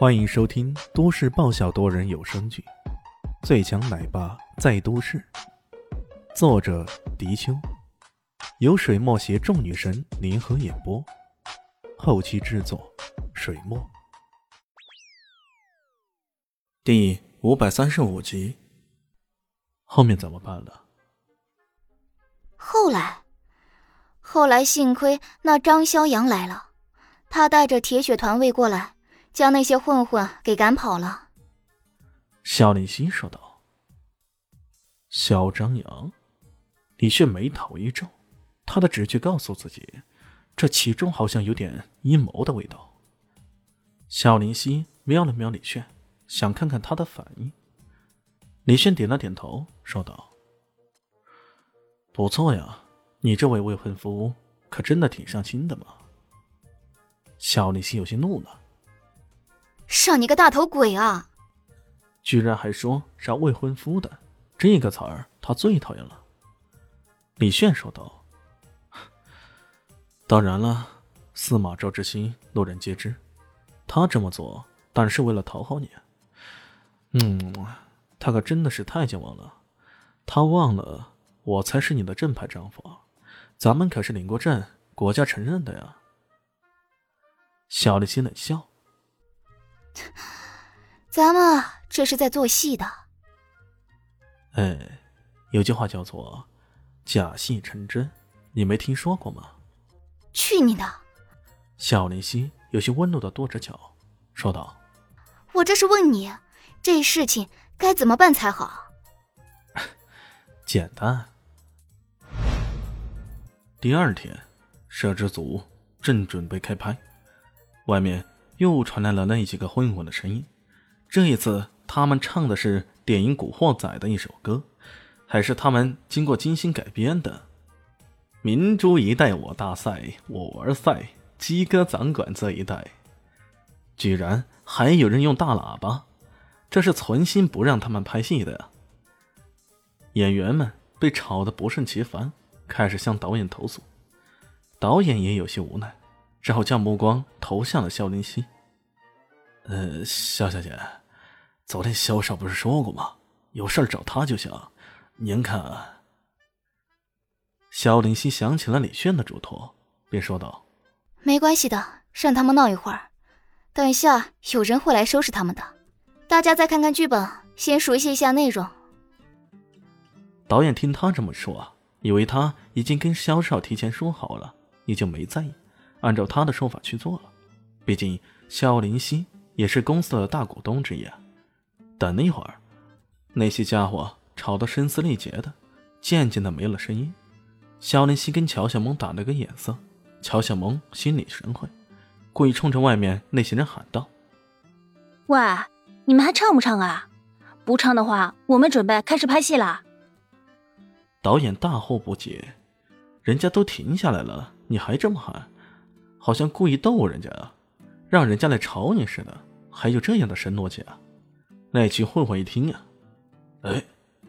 欢迎收听都市爆笑多人有声剧《最强奶爸在都市》，作者：迪秋，由水墨携众女神联合演播，后期制作：水墨。第五百三十五集，后面怎么办了？后来，后来幸亏那张逍阳来了，他带着铁血团卫过来。将那些混混给赶跑了。肖立新说道：“肖张扬。”李炫眉头一皱，他的直觉告诉自己，这其中好像有点阴谋的味道。肖林希瞄了瞄李炫，想看看他的反应。李炫点了点头，说道：“不错呀，你这位未婚夫可真的挺上心的嘛。”肖林希有些怒了。上你个大头鬼啊！居然还说是未婚夫的，这个词儿他最讨厌了。李炫说道：“当然了，司马昭之心，路人皆知。他这么做，当然是为了讨好你。嗯，他可真的是太健忘了。他忘了，我才是你的正牌丈夫，咱们可是领过证、国家承认的呀。”小丽心冷笑。咱们这是在做戏的。哎，有句话叫做“假戏成真”，你没听说过吗？去你的！小林夕有些温柔的跺着脚，说道：“我这是问你，这事情该怎么办才好？” 简单。第二天，摄制组正准备开拍，外面。又传来了那几个混混的声音，这一次他们唱的是电影《古惑仔》的一首歌，还是他们经过精心改编的。明珠一代我大赛，我玩赛，鸡哥掌管这一代。居然还有人用大喇叭，这是存心不让他们拍戏的呀！演员们被吵得不胜其烦，开始向导演投诉。导演也有些无奈。只好将目光投向了肖林希。呃，肖小姐，昨天肖少不是说过吗？有事找他就行。您看，肖林希想起了李炫的嘱托，便说道：“没关系的，让他们闹一会儿，等一下有人会来收拾他们的。大家再看看剧本，先熟悉一下内容。”导演听他这么说，以为他已经跟肖少提前说好了，也就没在意。按照他的说法去做了，毕竟肖林希也是公司的大股东之一。等了一会儿，那些家伙吵得声嘶力竭的，渐渐的没了声音。肖林希跟乔小萌打了个眼色，乔小萌心领神会，故意冲着外面那些人喊道：“喂，你们还唱不唱啊？不唱的话，我们准备开始拍戏啦！”导演大惑不解：“人家都停下来了，你还这么喊？”好像故意逗人家啊，让人家来吵你似的，还有这样的神逻辑啊！那群混混一听啊，哎，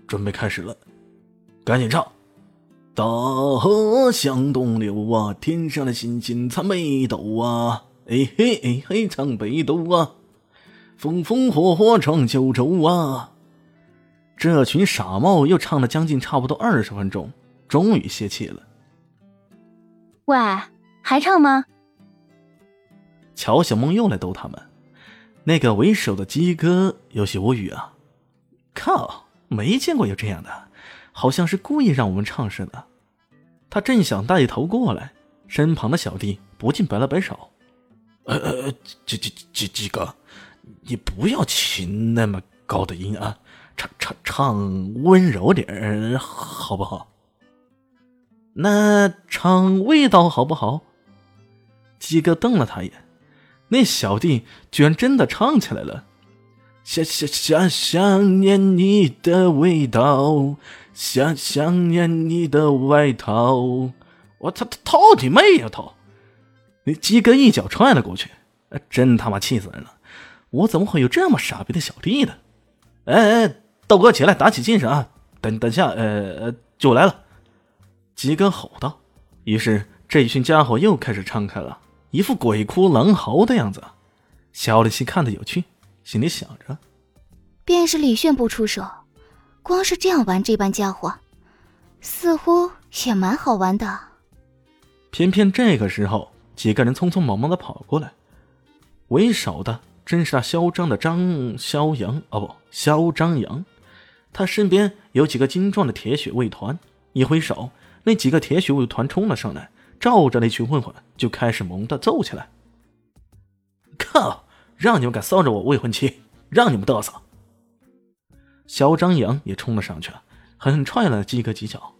准备开始了，赶紧唱！大河向东流啊，天上的星星参北斗啊，哎嘿哎嘿唱北斗啊，风风火火闯九州啊！这群傻帽又唱了将近差不多二十分钟，终于泄气了。喂，还唱吗？乔小梦又来逗他们，那个为首的鸡哥有些无语啊！靠，没见过有这样的，好像是故意让我们唱似的。他正想带头过来，身旁的小弟不禁摆了摆手：“呃呃，鸡鸡鸡鸡哥，你不要起那么高的音啊，唱唱唱温柔点好不好？那唱味道好不好？”鸡哥瞪了他一眼。那小弟居然真的唱起来了，想想想想念你的味道，想想念你的外套。我操他，操你妹呀！操！那鸡哥一脚踹了过去，真他妈气死人了！我怎么会有这么傻逼的小弟呢？哎哎，豆哥起来，打起精神啊！等等下，呃，就来了！鸡哥吼道。于是这一群家伙又开始唱开了。一副鬼哭狼嚎的样子，肖林熙看得有趣，心里想着：便是李炫不出手，光是这样玩这般家伙，似乎也蛮好玩的。偏偏这个时候，几个人匆匆忙忙的跑过来，为首的正是那嚣张的张肖阳，哦不，肖张扬。他身边有几个精壮的铁血卫团，一挥手，那几个铁血卫团冲了上来，照着那群混混就开始猛地揍起来。靠！让你们敢骚扰我未婚妻，让你们嘚瑟！肖张扬也冲了上去，狠狠踹了鸡哥几脚。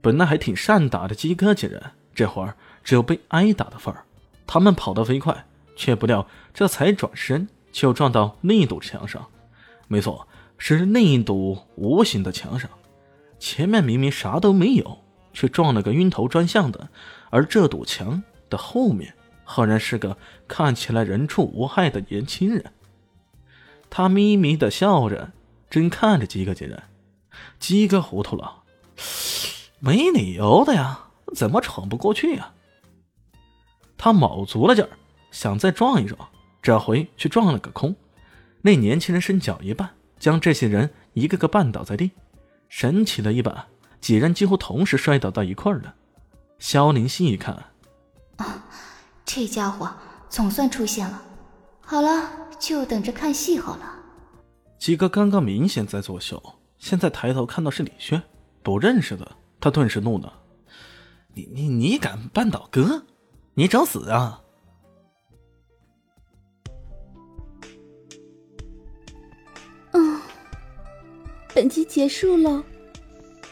本来还挺善打的鸡哥几人，这会儿只有被挨打的份儿。他们跑得飞快，却不料这才转身就撞到另一堵墙上。没错，是另一堵无形的墙上。前面明明啥都没有，却撞了个晕头转向的。而这堵墙的后面。赫然是个看起来人畜无害的年轻人，他咪咪的笑着，正看着鸡哥几人。鸡哥糊涂了，没理由的呀，怎么闯不过去呀？他卯足了劲儿，想再撞一撞，这回却撞了个空。那年轻人伸脚一绊，将这些人一个个绊倒在地。神奇的一把，几人几乎同时摔倒到一块儿了。萧凌心一看，啊。这家伙总算出现了，好了，就等着看戏好了。几个刚刚明显在作秀，现在抬头看到是李轩，不认识的，他顿时怒了：“你你你敢绊倒哥？你找死啊！”嗯，本集结束了，